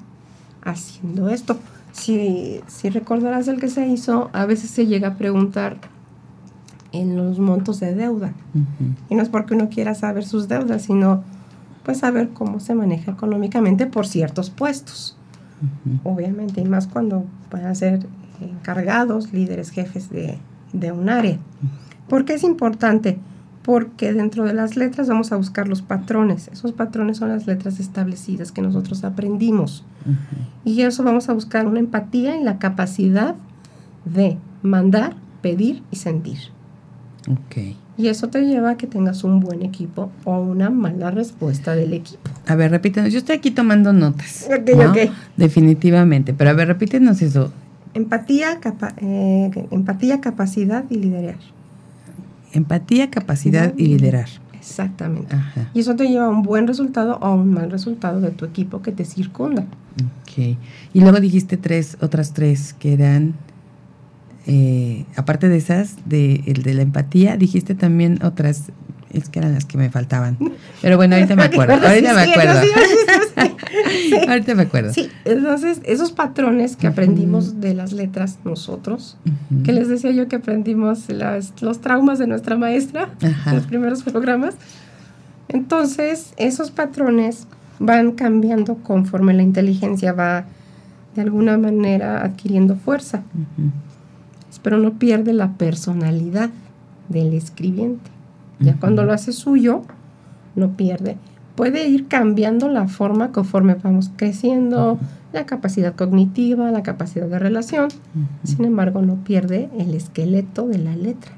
haciendo esto. Si, si recordarás el que se hizo, a veces se llega a preguntar en los montos de deuda. Y no es porque uno quiera saber sus deudas, sino pues saber cómo se maneja económicamente por ciertos puestos, obviamente, y más cuando puedan ser encargados, líderes, jefes de, de un área. ¿Por qué es importante? Porque dentro de las letras vamos a buscar los patrones. Esos patrones son las letras establecidas que nosotros aprendimos. Ujú. Y eso vamos a buscar una empatía en la capacidad de mandar, pedir y sentir. Ok. Y eso te lleva a que tengas un buen equipo o una mala respuesta del equipo. A ver, repítenos. Yo estoy aquí tomando notas. Ok, ¿no? ok. Definitivamente. Pero a ver, repítenos eso. Empatía, capa- eh, empatía, capacidad y liderar. Empatía, capacidad y liderar. Exactamente. Ajá. Y eso te lleva a un buen resultado o a un mal resultado de tu equipo que te circunda. Ok. Y luego dijiste tres, otras tres que eran, eh, aparte de esas, de, el de la empatía, dijiste también otras, es que eran las que me faltaban. Pero bueno, ahorita me acuerdo, ahorita me acuerdo. ahorita me acuerdo. Sí, entonces esos patrones que aprendimos de las letras nosotros, que les decía yo que aprendimos las- los traumas de nuestra maestra Ajá. en los primeros programas, entonces esos patrones van cambiando conforme la inteligencia va de alguna manera adquiriendo fuerza, pero no pierde la personalidad del escribiente. Ya cuando lo hace suyo, no pierde. Puede ir cambiando la forma conforme vamos creciendo, la capacidad cognitiva, la capacidad de relación. Sin embargo, no pierde el esqueleto de la letra,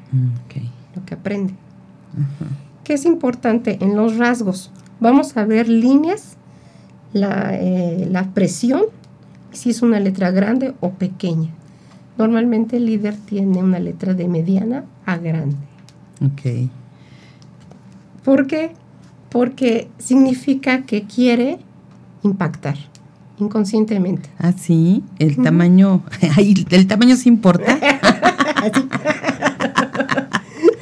Ok. lo que aprende. ¿Qué es importante en los rasgos? Vamos a ver líneas, la, eh, la presión, si es una letra grande o pequeña. Normalmente el líder tiene una letra de mediana a grande. Ok. ¿Por qué? Porque significa que quiere impactar inconscientemente. Ah, sí, el Ujú. tamaño, ay, el tamaño sí importa.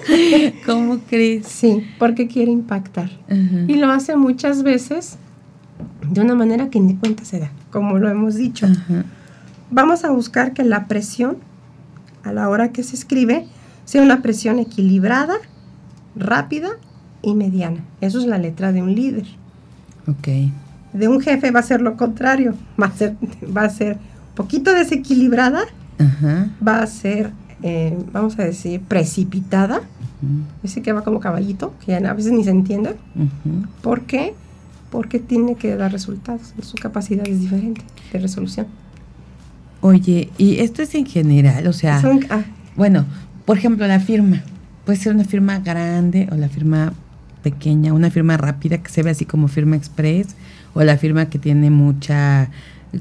¿Cómo crees? Sí, porque quiere impactar. Y lo hace muchas veces de una manera que ni cuenta se da, como lo hemos dicho. Vamos a buscar que la presión a la hora que se escribe sea una presión equilibrada, rápida y mediana. Eso es la letra de un líder. Ok. De un jefe va a ser lo contrario, va a ser, va a ser poquito desequilibrada, Ajá. va a ser, eh, vamos a decir, precipitada, así que va como caballito, que ya a veces ni se entiende. Ujú. ¿Por qué? Porque tiene que dar resultados, su capacidad es diferente de resolución. Oye, y esto es en general, o sea, Son- ah, bueno, por ejemplo, la firma. Puede ser una firma grande o la firma pequeña, una firma rápida que se ve así como firma express, o la firma que tiene mucha,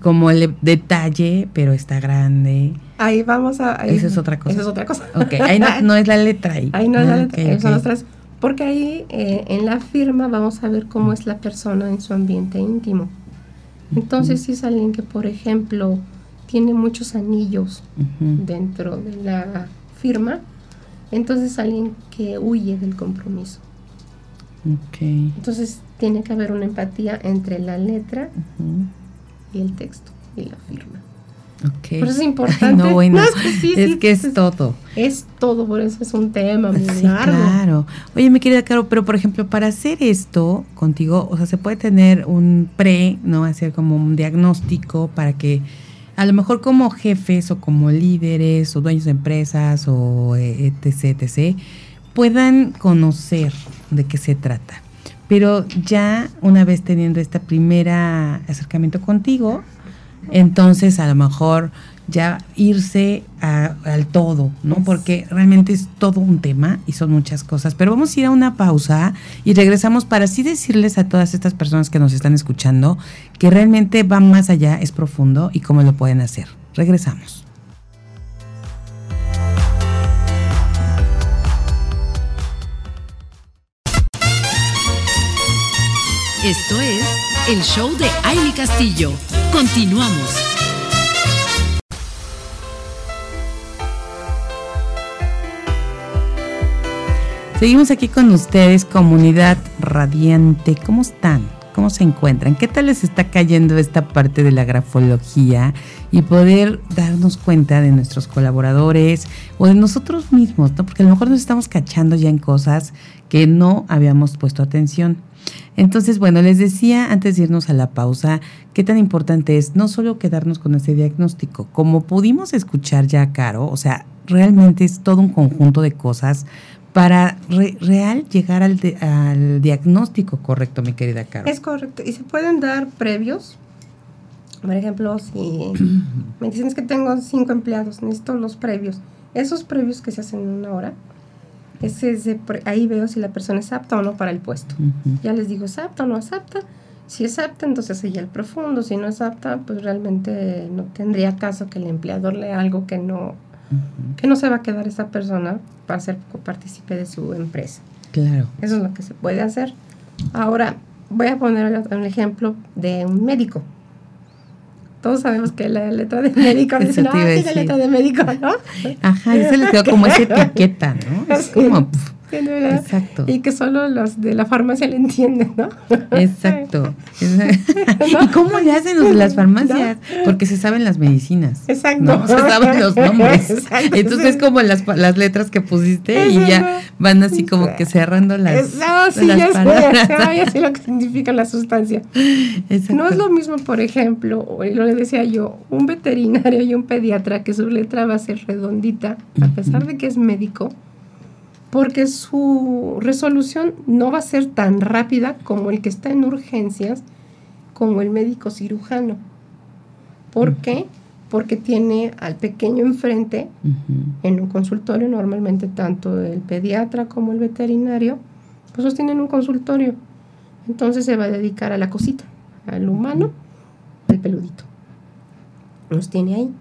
como el detalle, pero está grande. ahí vamos a... ahí- Esa es otra cosa. Esa es otra cosa. Ok, ahí no, no es la letra ahí. Ahí no es la Ah, letra, ok, ahí son ok. las tres. Porque ahí eh, en la firma vamos a ver cómo es la persona en su ambiente íntimo. Entonces, si es alguien que, por ejemplo, tiene muchos anillos dentro de la firma, entonces alguien que huye del compromiso. Entonces tiene que haber una empatía entre la letra y el texto y la firma. Okay. Por eso es importante. no, bueno, es que es, todo. Es todo, por eso es un tema muy sí, Claro. Oye, mi querida Caro, pero por ejemplo, para hacer esto contigo, o sea, se puede tener un pre, ¿no? Hacer como un diagnóstico para que a lo mejor como jefes o como líderes o dueños de empresas o eh, etc, etc, puedan conocer de qué se trata. Pero ya una vez teniendo este primer acercamiento contigo, entonces a lo mejor ya irse al todo, ¿no? Porque realmente es todo un tema y son muchas cosas. Pero vamos a ir a una pausa y regresamos para así decirles a todas estas personas que nos están escuchando que realmente va más allá, es profundo y cómo lo pueden hacer. Regresamos. Esto es el show de Aile Castillo. Continuamos. Seguimos aquí con ustedes, comunidad radiante. ¿Cómo están? ¿Cómo se encuentran? ¿Qué tal les está cayendo esta parte de la grafología y poder darnos cuenta de nuestros colaboradores o de nosotros mismos, ¿no? Porque a lo mejor nos estamos cachando ya en cosas que no habíamos puesto atención. Entonces, bueno, les decía antes de irnos a la pausa, qué tan importante es no solo quedarnos con ese diagnóstico, como pudimos escuchar ya, Caro, o sea, realmente es todo un conjunto de cosas para real llegar al, al, diagnóstico correcto, mi querida Caro. Es correcto, y se pueden dar previos. Por ejemplo, si me dicen que tengo cinco empleados, necesito los previos. Esos previos que se hacen en una hora, ese ahí veo si la persona es apta o no para el puesto. Ya les digo, ¿es apta o no es apta? Si es apta, entonces ella el profundo. Si no es apta, pues realmente no tendría caso que el empleador lea algo que no, que no se va a quedar esa persona para ser partícipe de su empresa. Claro. Eso es lo que se puede hacer. Ahora, voy a poner un ejemplo de un médico todos sabemos que la letra de médico es no, tiene letra de médico, ¿no? Ajá, y se le quedó como esa etiqueta, ¿no? Es como... Exacto. Y que solo los de la farmacia le entienden, ¿no? Exacto. ¿Y cómo le hacen los de las farmacias? Porque se saben las medicinas. Exacto. ¿no? Se saben los nombres. Exacto, Entonces es como las, las letras que pusiste y ya van así como que cerrando las, no, sí, las ya palabras. Sé, ya sé lo que significa la sustancia. Exacto. No es lo mismo, por ejemplo, lo que decía yo, un veterinario y un pediatra que su letra va a ser redondita, a pesar de que es médico, porque su resolución no va a ser tan rápida como el que está en urgencias, como el médico cirujano. ¿Por qué? Porque tiene al pequeño enfrente, en un consultorio, normalmente tanto el pediatra como el veterinario, pues tienen un consultorio. Entonces se va a dedicar a la cosita, al humano, al peludito. Los tiene ahí.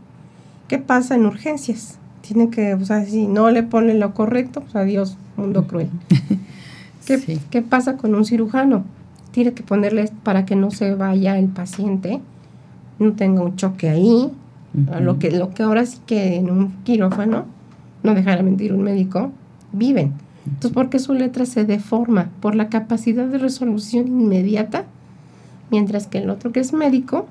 ¿Qué pasa en urgencias? Tiene que, o sea, si no le pone lo correcto, pues adiós, mundo cruel. ¿Qué, ¿Qué, pasa con un cirujano? Tiene que ponerle para que no se vaya el paciente, no tenga un choque ahí, lo, que, lo que ahora sí que en un quirófano, no dejará mentir un médico, viven. Entonces, ¿por qué su letra se deforma? Por la capacidad de resolución inmediata, mientras que el otro que es médico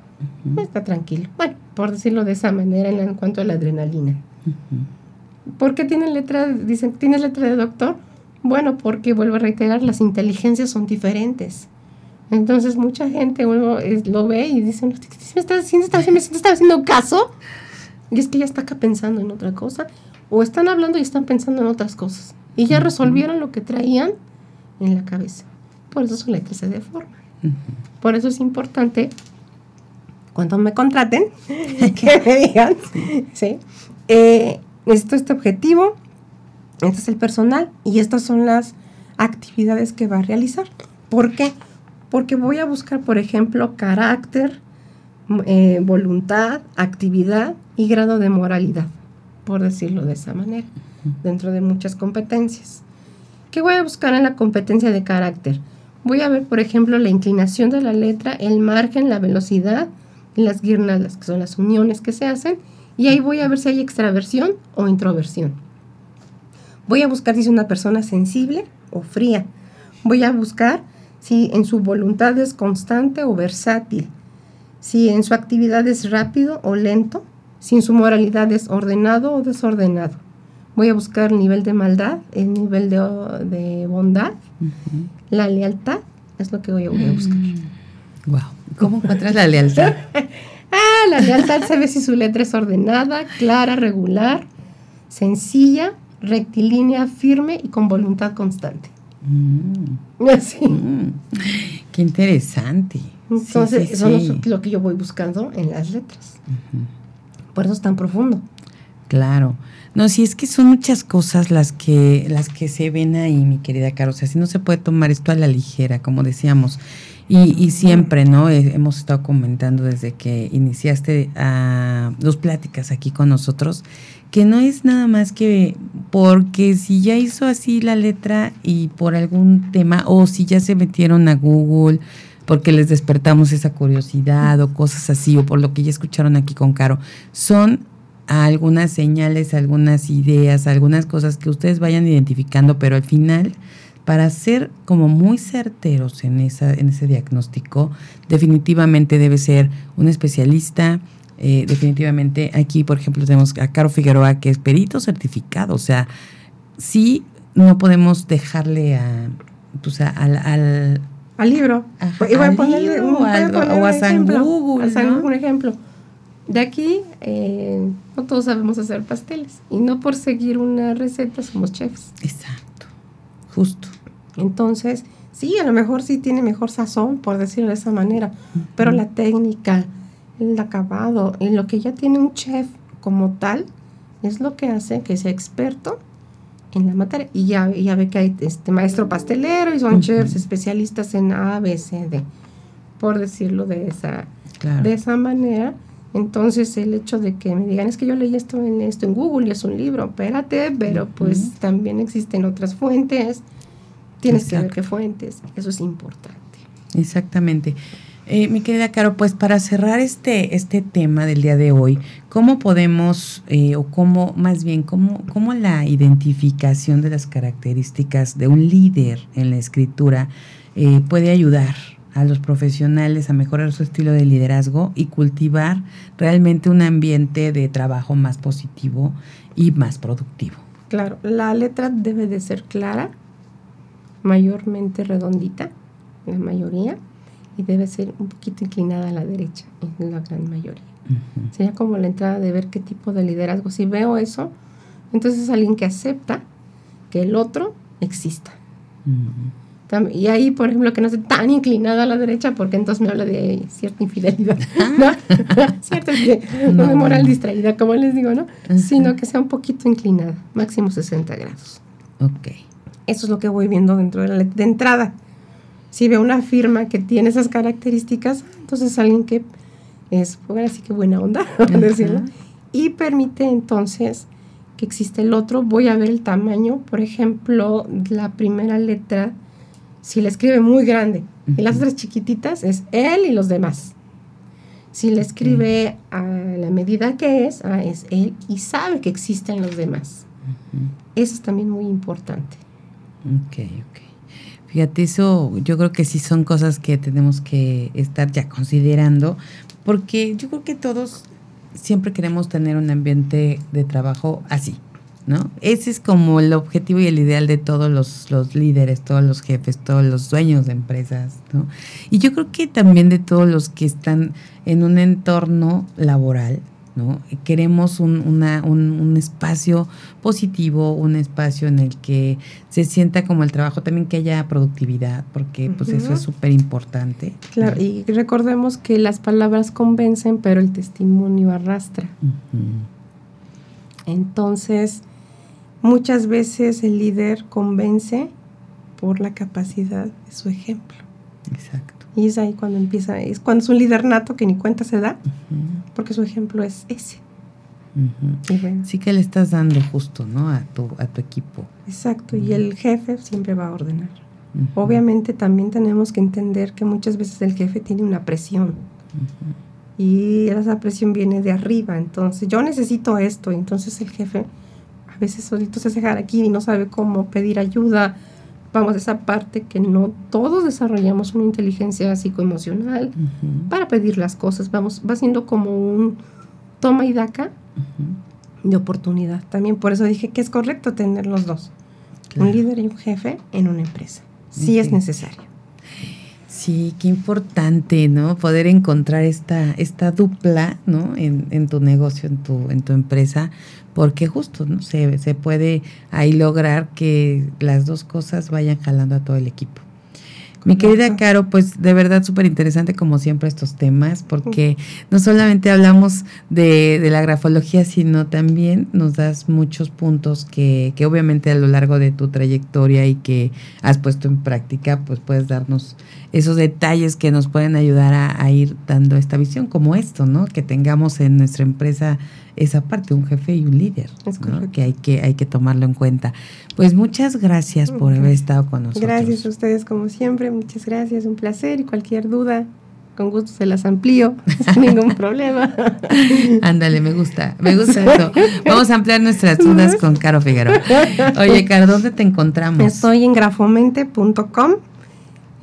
está tranquilo. Bueno, por decirlo de esa manera en cuanto a la adrenalina. ¿Por qué tiene letra, dicen, ¿tienes letra de doctor? Bueno, porque vuelvo a reiterar, las inteligencias son diferentes. Entonces mucha gente uno lo ve y dice, ¿me está, haciendo caso? Y es que ya está acá pensando en otra cosa. O están hablando y están pensando en otras cosas. Y ya resolvieron lo que traían en la cabeza. Por eso su letra se deforma. Por eso es importante, cuando me contraten, que me digan, ¿sí? Eh, necesito este objetivo, este es el personal y estas son las actividades que va a realizar. ¿Por qué? Porque voy a buscar, por ejemplo, carácter, eh, voluntad, actividad y grado de moralidad, por decirlo de esa manera, dentro de muchas competencias. ¿Qué voy a buscar en la competencia de carácter? Voy a ver, por ejemplo, la inclinación de la letra, el margen, la velocidad, las guirnaldas, que son las uniones que se hacen, y ahí voy a ver si hay extraversión o introversión. Voy a buscar si es una persona sensible o fría. Voy a buscar si en su voluntad es constante o versátil, si en su actividad es rápido o lento, si en su moralidad es ordenado o desordenado. Voy a buscar el nivel de maldad, el nivel de, bondad, la lealtad, es lo que voy a, buscar. Wow. ¿Cómo encuentras la lealtad? ah, la lealtad se ve si su letra es ordenada, clara, regular, sencilla, rectilínea, firme y con voluntad constante. Mm. Así. Mm. Qué interesante. Entonces, eso es lo que yo voy buscando en las letras. Por eso es tan profundo. Claro. No, si es que son muchas cosas las que, las que se ven ahí, mi querida Caro. O sea, si no se puede tomar esto a la ligera, como decíamos. Y, siempre, ¿no? Eh, hemos estado comentando desde que iniciaste a dos pláticas aquí con nosotros, que no es nada más que porque si ya hizo así la letra y por algún tema, o si ya se metieron a Google, porque les despertamos esa curiosidad o cosas así, o por lo que ya escucharon aquí con Caro, son algunas señales, algunas ideas, algunas cosas que ustedes vayan identificando, pero al final para ser como muy certeros en, esa, en ese diagnóstico, definitivamente debe ser un especialista. Eh, definitivamente aquí, por ejemplo, tenemos a Caro Figueroa, que es perito certificado. O sea, sí no podemos dejarle a, pues al, al, libro. y voy a ponerle un, o a San Google. un ejemplo. De aquí, eh, no todos sabemos hacer pasteles. Y no por seguir una receta somos chefs. Exacto. Justo. Entonces, sí, a lo mejor sí tiene mejor sazón, por decirlo de esa manera, pero la técnica, el acabado, y lo que ya tiene un chef como tal, es lo que hace que sea experto en la materia. Y ya, ya ve que hay este maestro pastelero y son chefs especialistas en A, B, C, D, por decirlo de esa, de esa manera. Entonces el hecho de que me digan es que yo leí esto en esto en Google y es un libro, espérate, pero pues también existen otras fuentes, tienes que ver qué fuentes, eso es importante. Exactamente. Eh, mi querida Caro, pues para cerrar este, este tema del día de hoy, ¿cómo podemos, eh, o cómo, más bien, cómo, cómo la identificación de las características de un líder en la escritura eh, puede ayudar a los profesionales a mejorar su estilo de liderazgo y cultivar realmente un ambiente de trabajo más positivo y más productivo. Claro, la letra debe de ser clara, mayormente redondita, la mayoría, y debe ser un poquito inclinada a la derecha, en la gran mayoría. Sería como la entrada de ver qué tipo de liderazgo. Si veo eso, entonces es alguien que acepta que el otro exista. Y ahí, por ejemplo, que no esté tan inclinada a la derecha, porque entonces me habla de cierta infidelidad, ¿no? Cierta no, moral distraída, como les digo, ¿no? Sino que sea un poquito inclinada, máximo 60 grados. Ok. Eso es lo que voy viendo dentro de la de entrada. Si veo una firma que tiene esas características, entonces alguien que es, pues, así que buena onda, decirlo, y permite entonces que existe el otro. Voy a ver el tamaño, por ejemplo, la primera letra si le escribe muy grande y las otras chiquititas es él y los demás. Si le escribe a la medida que es, ah, es él y sabe que existen los demás. Eso es también muy importante. Ok, ok. Fíjate, eso yo creo que sí son cosas que tenemos que estar ya considerando, porque yo creo que todos siempre queremos tener un ambiente de trabajo así, ¿no? Ese es como el objetivo y el ideal de todos los, líderes, todos los jefes, todos los dueños de empresas, ¿no? Y yo creo que también de todos los que están en un entorno laboral, ¿no? Queremos un, una, un, espacio positivo, un espacio en el que se sienta como el trabajo, también que haya productividad, porque pues eso es súper importante. Claro, y recordemos que las palabras convencen, pero el testimonio arrastra. Entonces, Muchas veces el líder convence por la capacidad de su ejemplo. Exacto. Y es ahí cuando empieza, es cuando es un líder nato que ni cuenta se da, porque su ejemplo es ese. Sí que le estás dando justo, ¿no? A tu, a tu equipo. Exacto, y el jefe siempre va a ordenar. Obviamente también tenemos que entender que muchas veces el jefe tiene una presión. y esa presión viene de arriba. Entonces, yo necesito esto. Entonces, el jefe veces solito se deja aquí y no sabe cómo pedir ayuda. Vamos, esa parte que no todos desarrollamos una inteligencia psicoemocional para pedir las cosas. Vamos, va siendo como un toma y daca de oportunidad. También por eso dije que es correcto tener los dos. Un líder y un jefe en una empresa. Sí es necesario. Sí, qué importante, ¿no? Poder encontrar esta, esta dupla, ¿no? En, en tu negocio, en tu, en tu empresa, porque justo, ¿no? Se, se puede ahí lograr que las dos cosas vayan jalando a todo el equipo. Mi querida Caro, pues de verdad súper interesante como siempre estos temas, porque no solamente hablamos de, de, la grafología, sino también nos das muchos puntos que, que obviamente a lo largo de tu trayectoria y que has puesto en práctica, pues puedes darnos esos detalles que nos pueden ayudar a, a ir dando esta visión, como esto, ¿no? Que tengamos en nuestra empresa esa parte, un jefe y un líder, ¿no? que hay que hay que tomarlo en cuenta. Pues muchas gracias por haber estado con nosotros. Gracias a ustedes como siempre, muchas gracias, un placer y cualquier duda con gusto se las amplío, sin ningún problema. Ándale, me gusta, me gusta eso. Vamos a ampliar nuestras dudas con Caro Figueroa. Oye, Caro, ¿dónde te encontramos? Estoy en grafomente.com,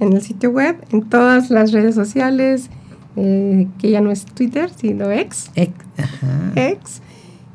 en el sitio web, en todas las redes sociales, eh, que ya no es Twitter, sino X. X, ajá.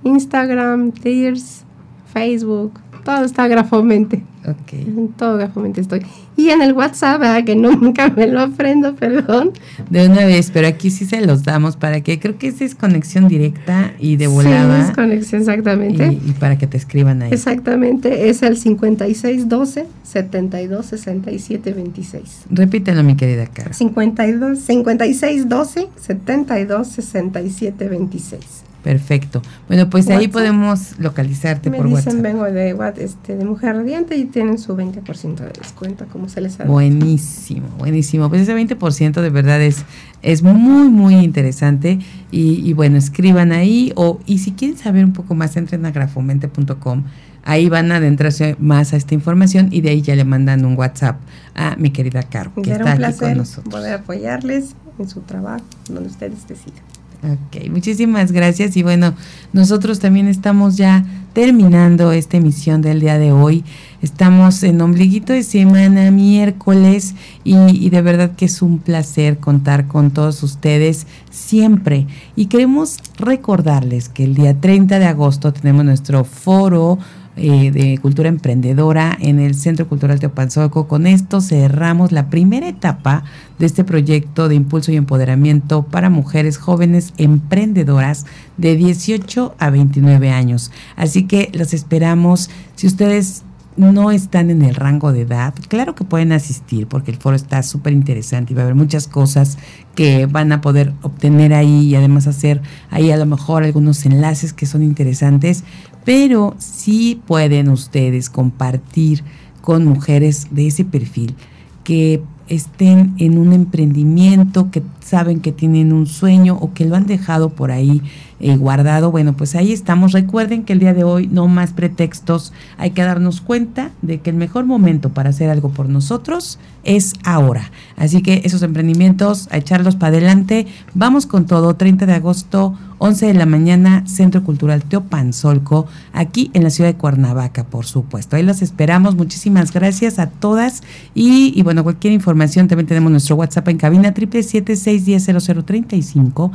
Instagram, Tears, Facebook, todo está grafomente. Ok. En todo grafomente estoy. Y en el WhatsApp, ¿verdad? que nunca me lo aprendo, perdón. De una vez, pero aquí sí se los damos para que creo que esa es conexión directa y de volada. Sí, es conexión, exactamente. Y, y para que te escriban ahí. Exactamente, es el 5612 72 67 26. Repítelo, mi querida Caro. 52 5612 72 67 26. Perfecto. Bueno, pues ahí podemos localizarte Me por dicen, WhatsApp. vengo de, este, de Mujer Radiante y tienen su 20% de descuento, como se les ha Buenísimo, buenísimo. Pues ese 20% de verdad es, es muy, muy interesante. Y, y bueno, escriban ahí. o Y si quieren saber un poco más, entren a grafomente.com. Ahí van a adentrarse más a esta información y de ahí ya le mandan un WhatsApp a mi querida Caro, que está un aquí placer con nosotros. poder apoyarles en su trabajo, donde ustedes decidan. Ok, muchísimas gracias y bueno, nosotros también estamos ya terminando esta emisión del día de hoy. Estamos en ombliguito de semana, miércoles, y, y de verdad que es un placer contar con todos ustedes siempre. Y queremos recordarles que el día 30 de agosto tenemos nuestro foro eh, de cultura emprendedora en el Centro Cultural Teopanzolco. Con esto cerramos la primera etapa de este proyecto de impulso y empoderamiento para mujeres jóvenes emprendedoras de 18 a 29 años. Así que los esperamos. Si ustedes no están en el rango de edad, claro que pueden asistir porque el foro está súper interesante y va a haber muchas cosas que van a poder obtener ahí y además hacer ahí a lo mejor algunos enlaces que son interesantes, pero sí pueden ustedes compartir con mujeres de ese perfil que estén en un emprendimiento, que saben que tienen un sueño o que lo han dejado por ahí eh, guardado. Bueno, pues ahí estamos. Recuerden que el día de hoy no más pretextos. Hay que darnos cuenta de que el mejor momento para hacer algo por nosotros es ahora. Así que esos emprendimientos, a echarlos para adelante. Vamos con todo. 30 de agosto, 11 de la mañana, Centro Cultural Teopanzolco, aquí en la ciudad de Cuernavaca, por supuesto. Ahí las esperamos. Muchísimas gracias a todas. Y, bueno, cualquier información, también tenemos nuestro WhatsApp en cabina, 777-610-0035,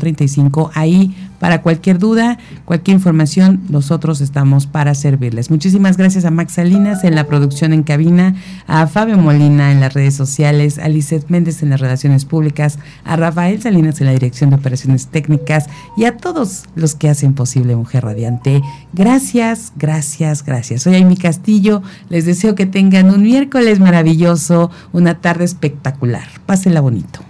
777-610-0035. Ahí, para cualquier duda, cualquier información, nosotros estamos para servirles. Muchísimas gracias a Max Salinas en la producción en cabina, a Fabio Molina en las redes sociales, a Lizeth Méndez en las relaciones públicas, a Rafael Salinas en la dirección de operaciones técnicas y a todos los que hacen posible Mujer Radiante. Gracias, gracias, gracias. Soy Amy Castillo. Les deseo que tengan un miércoles maravilloso, una tarde espectacular. Pásenla bonito.